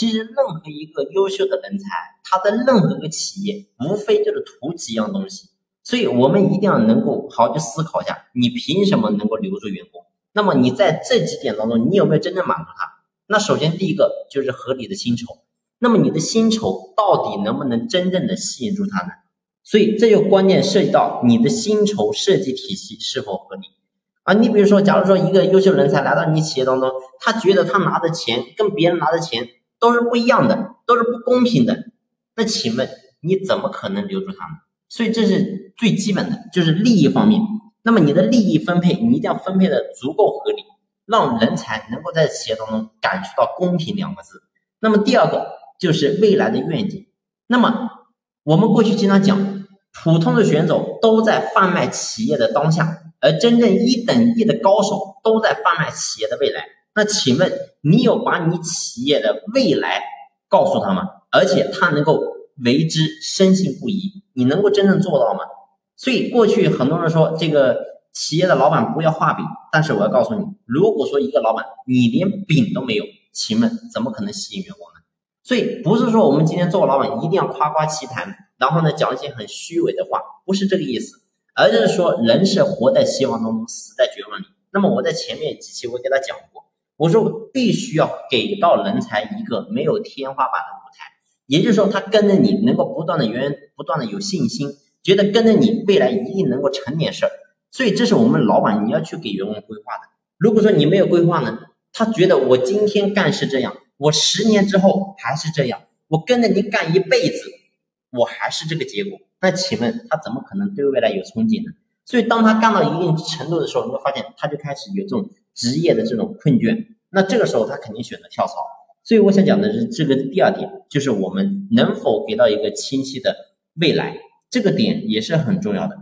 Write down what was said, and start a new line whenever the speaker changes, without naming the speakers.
其实任何一个优秀的人才，他在任何一个企业，无非就是图几样东西。所以我们一定要能够好好去思考一下，你凭什么能够留住员工？那么你在这几点当中，你有没有真正满足他？那首先第一个就是合理的薪酬。那么你的薪酬到底能不能真正的吸引住他呢？所以这就关键涉及到你的薪酬设计体系是否合理啊？你比如说，假如说一个优秀人才来到你企业当中，他觉得他拿的钱跟别人拿的钱都是不一样的，都是不公平的，那请问你怎么可能留住他呢？所以这是最基本的，就是利益方面。那么你的利益分配，你一定要分配的足够合理，让人才能够在企业当中感受到公平两个字。那么第二个就是未来的愿景。那么我们过去经常讲，普通的选手都在贩卖企业的当下，而真正一等一的高手都在贩卖企业的未来。那请问你有把你企业的未来告诉他吗？而且他能够？为之深信不疑，你能够真正做到吗？所以过去很多人说这个企业的老板不要画饼，但是我要告诉你，如果说一个老板你连饼都没有，请问怎么可能吸引员工呢？所以不是说我们今天做老板一定要夸夸其谈，然后呢讲一些很虚伪的话，不是这个意思，而是说人是活在希望当中，死在绝望里。那么我在前面几期我给他讲过，我说必须要给到人才一个没有天花板的舞台。也就是说，他跟着你能够不断的源源不断的有信心，觉得跟着你未来一定能够成点事儿。所以这是我们老板你要去给员工规划的。如果说你没有规划呢，他觉得我今天干是这样，我十年之后还是这样，我跟着你干一辈子，我还是这个结果。那请问他怎么可能对未来有憧憬呢？所以当他干到一定程度的时候，你会发现他就开始有这种职业的这种困倦。那这个时候他肯定选择跳槽。所以我想讲的是这个第二点，就是我们能否给到一个清晰的未来，这个点也是很重要的。